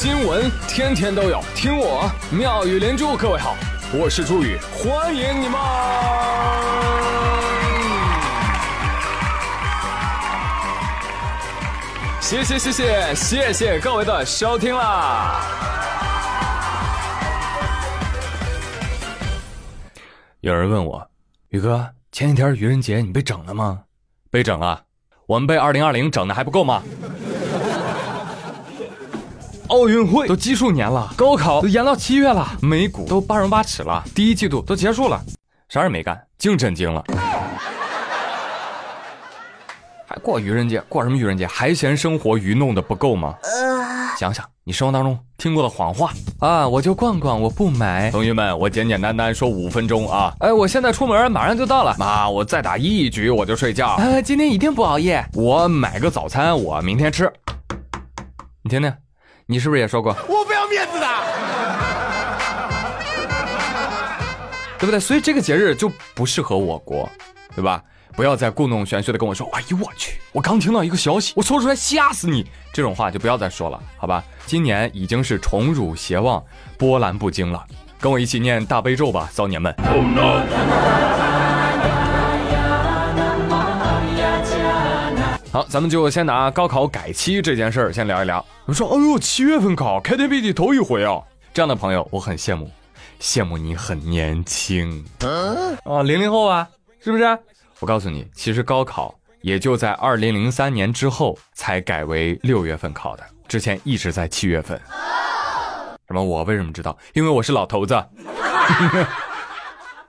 新闻天天都有，听我妙语连珠。各位好，我是朱宇，欢迎你们！谢谢谢谢谢谢各位的收听啦！有人问我，宇哥，前几天愚人节你被整了吗？被整了，我们被二零二零整的还不够吗？奥运会都奇数年了，高考都延到七月了，美股都八荣八耻了，第一季度都结束了，啥也没干，净震惊了。还过愚人节？过什么愚人节？还嫌生活愚弄的不够吗？想想你生活当中听过的谎话啊！我就逛逛，我不买。同学们，我简简单单说五分钟啊！哎，我现在出门马上就到了。妈，我再打一局我就睡觉。哎，今天一定不熬夜。我买个早餐，我明天吃。你听听。你是不是也说过？我不要面子的，对不对？所以这个节日就不适合我国，对吧？不要再故弄玄虚的跟我说：“哎呦我去，我刚听到一个消息，我说出来吓死你！”这种话就不要再说了，好吧？今年已经是宠辱偕忘、波澜不惊了，跟我一起念大悲咒吧，骚年们。好，咱们就先拿高考改期这件事儿先聊一聊。我说，哎呦，七月份考，开天辟地头一回啊！这样的朋友我很羡慕，羡慕你很年轻啊，零零后啊，是不是？我告诉你，其实高考也就在二零零三年之后才改为六月份考的，之前一直在七月份。什么？我为什么知道？因为我是老头子。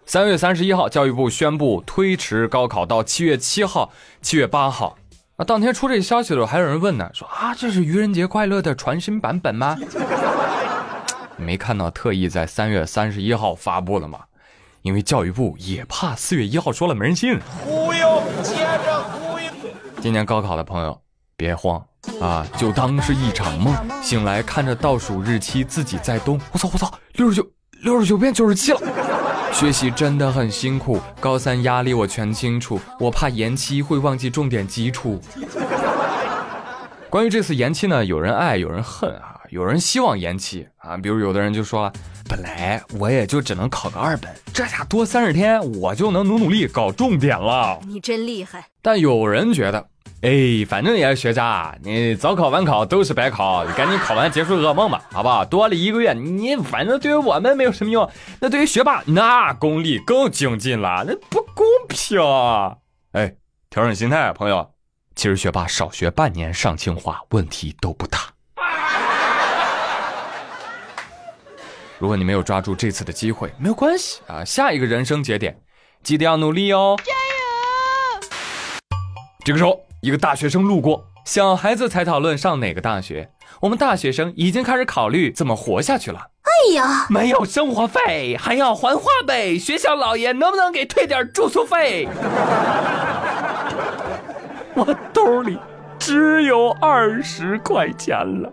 三月三十一号，教育部宣布推迟高考到七月七号、七月八号。啊，当天出这消息的时候，还有人问呢，说啊，这是愚人节快乐的全新版本吗？没看到特意在三月三十一号发布的吗？因为教育部也怕四月一号说了没人信。忽悠，接着忽悠。今年高考的朋友别慌啊，就当是一场梦。醒来看着倒数日期，自己在动。我操我操，六十九六十九变九十七了。学习真的很辛苦，高三压力我全清楚，我怕延期会忘记重点基础。关于这次延期呢，有人爱，有人恨啊，有人希望延期啊，比如有的人就说了，本来我也就只能考个二本，这下多三十天，我就能努努力搞重点了。你真厉害。但有人觉得。哎，反正也是学渣，你早考晚考都是白考，赶紧考完结束噩梦吧，好不好？多了一个月，你反正对于我们没有什么用，那对于学霸那功力更精进了，那不公平。啊哎，调整心态，朋友，其实学霸少学半年上清华问题都不大。如果你没有抓住这次的机会，没有关系啊，下一个人生节点，记得要努力哦。加油！这个时候。一个大学生路过，小孩子才讨论上哪个大学，我们大学生已经开始考虑怎么活下去了。哎呀，没有生活费还要还花呗，学校老爷能不能给退点住宿费？我兜里只有二十块钱了，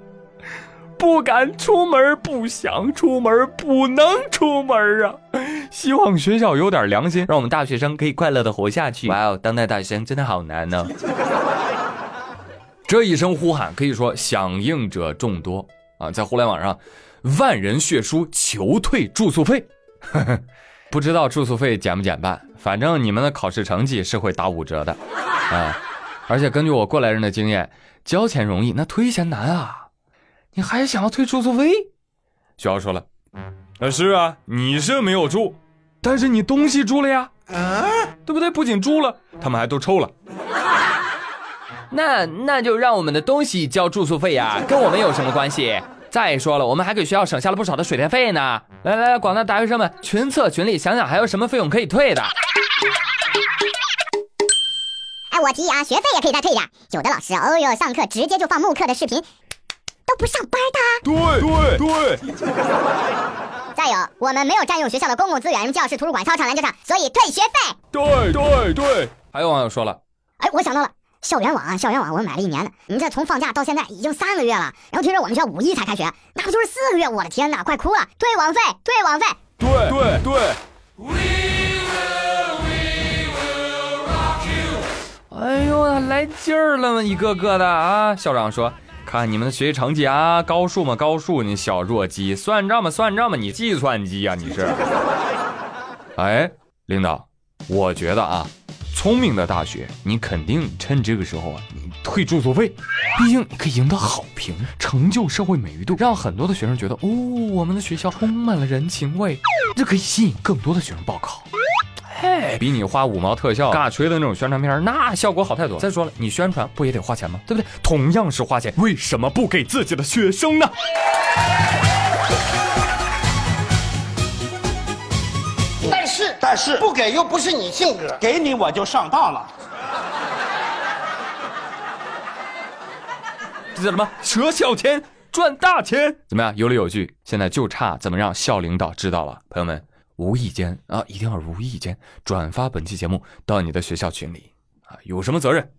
不敢出门，不想出门，不能出门啊！希望学校有点良心，让我们大学生可以快乐的活下去。哇哦，当代大学生真的好难呢。这一声呼喊可以说响应者众多啊，在互联网上，万人血书求退住宿费。不知道住宿费减不减半，反正你们的考试成绩是会打五折的啊。而且根据我过来人的经验，交钱容易，那退钱难啊。你还想要退住宿费？学校说了。啊，是啊，你是没有住，但是你东西住了呀，啊，对不对？不仅住了，他们还都抽了。那那就让我们的东西交住宿费呀，跟我们有什么关系？再说了，我们还给学校省下了不少的水电费呢。来来来，广大大学生们群策群力，想想还有什么费用可以退的。哎，我提议啊，学费也可以再退一点。有的老师，哦哟，上课直接就放慕课的视频，都不上班的。对对对。再有，我们没有占用学校的公共资源，教室、图书馆、操场、篮球场，所以退学费。对对对。还有网友说了，哎，我想到了，校园网啊，校园网，我买了一年的，你这从放假到现在已经三个月了，然后听说我们学校五一才开学，那不就是四个月？我的天哪，快哭了！退网费，退网费。对对对。哎呦，来劲儿了吗？一个个的啊！校长说。看你们的学习成绩啊，高数嘛高数，你小弱鸡；算账嘛算账嘛，你计算机呀、你是？哎，领导，我觉得啊，聪明的大学，你肯定趁这个时候啊，你退住宿费，毕竟你可以赢得好评，成就社会美誉度，让很多的学生觉得哦，我们的学校充满了人情味，这可以吸引更多的学生报考。嘿，比你花五毛特效尬吹的那种宣传片，那效果好太多。再说了，你宣传不也得花钱吗？对不对？同样是花钱，为什么不给自己的学生呢？但是不给又不是你性格，给你我就上当了。这叫什么？舍小钱赚大钱？怎么样？有理有据。现在就差怎么让校领导知道了。朋友们，无意间啊，一定要无意间转发本期节目到你的学校群里啊，有什么责任，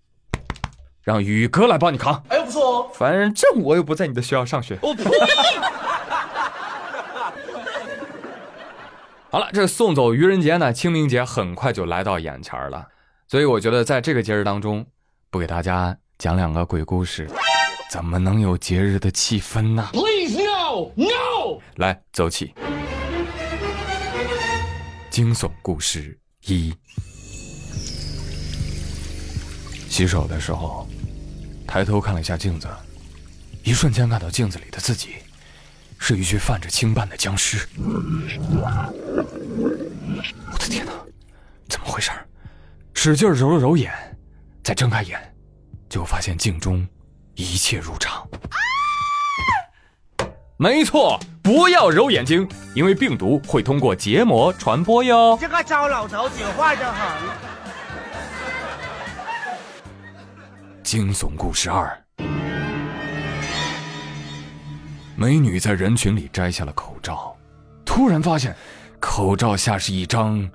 让宇哥来帮你扛。哎呦不错哦，反正我又不在你的学校上学。我呸！好了，这送走愚人节呢，清明节很快就来到眼前了，所以我觉得在这个节日当中，不给大家讲两个鬼故事，怎么能有节日的气氛呢？Please no no。来，走起！惊悚故事一：洗手的时候，抬头看了一下镜子，一瞬间看到镜子里的自己是一具泛着青斑的僵尸。我的天哪，怎么回事？使劲揉了揉眼，再睁开眼，就发现镜中一切如常。没错，不要揉眼睛，因为病毒会通过结膜传播哟。这个糟老头子坏得很。惊悚故事二：美女在人群里摘下了口罩，突然发现口罩下是一张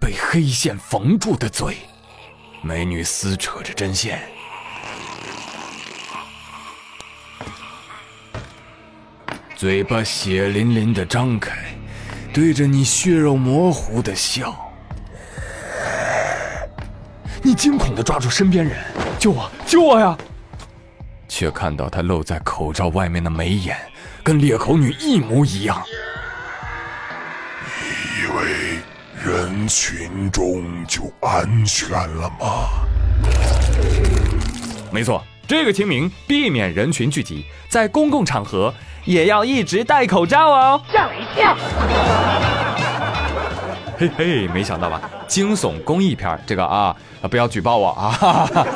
被黑线缝住的嘴。美女撕扯着针线，嘴巴血淋淋的张开，对着你血肉模糊的笑。你惊恐的抓住身边人，救我，救我呀！却看到他露在口罩外面的眉眼，跟裂口女一模一样。你以为人群中就安全了吗？没错，这个清明避免人群聚集，在公共场合也要一直戴口罩哦。吓我一跳！嘿嘿，没想到吧？惊悚公益片这个啊，啊不要举报我啊！哈哈哈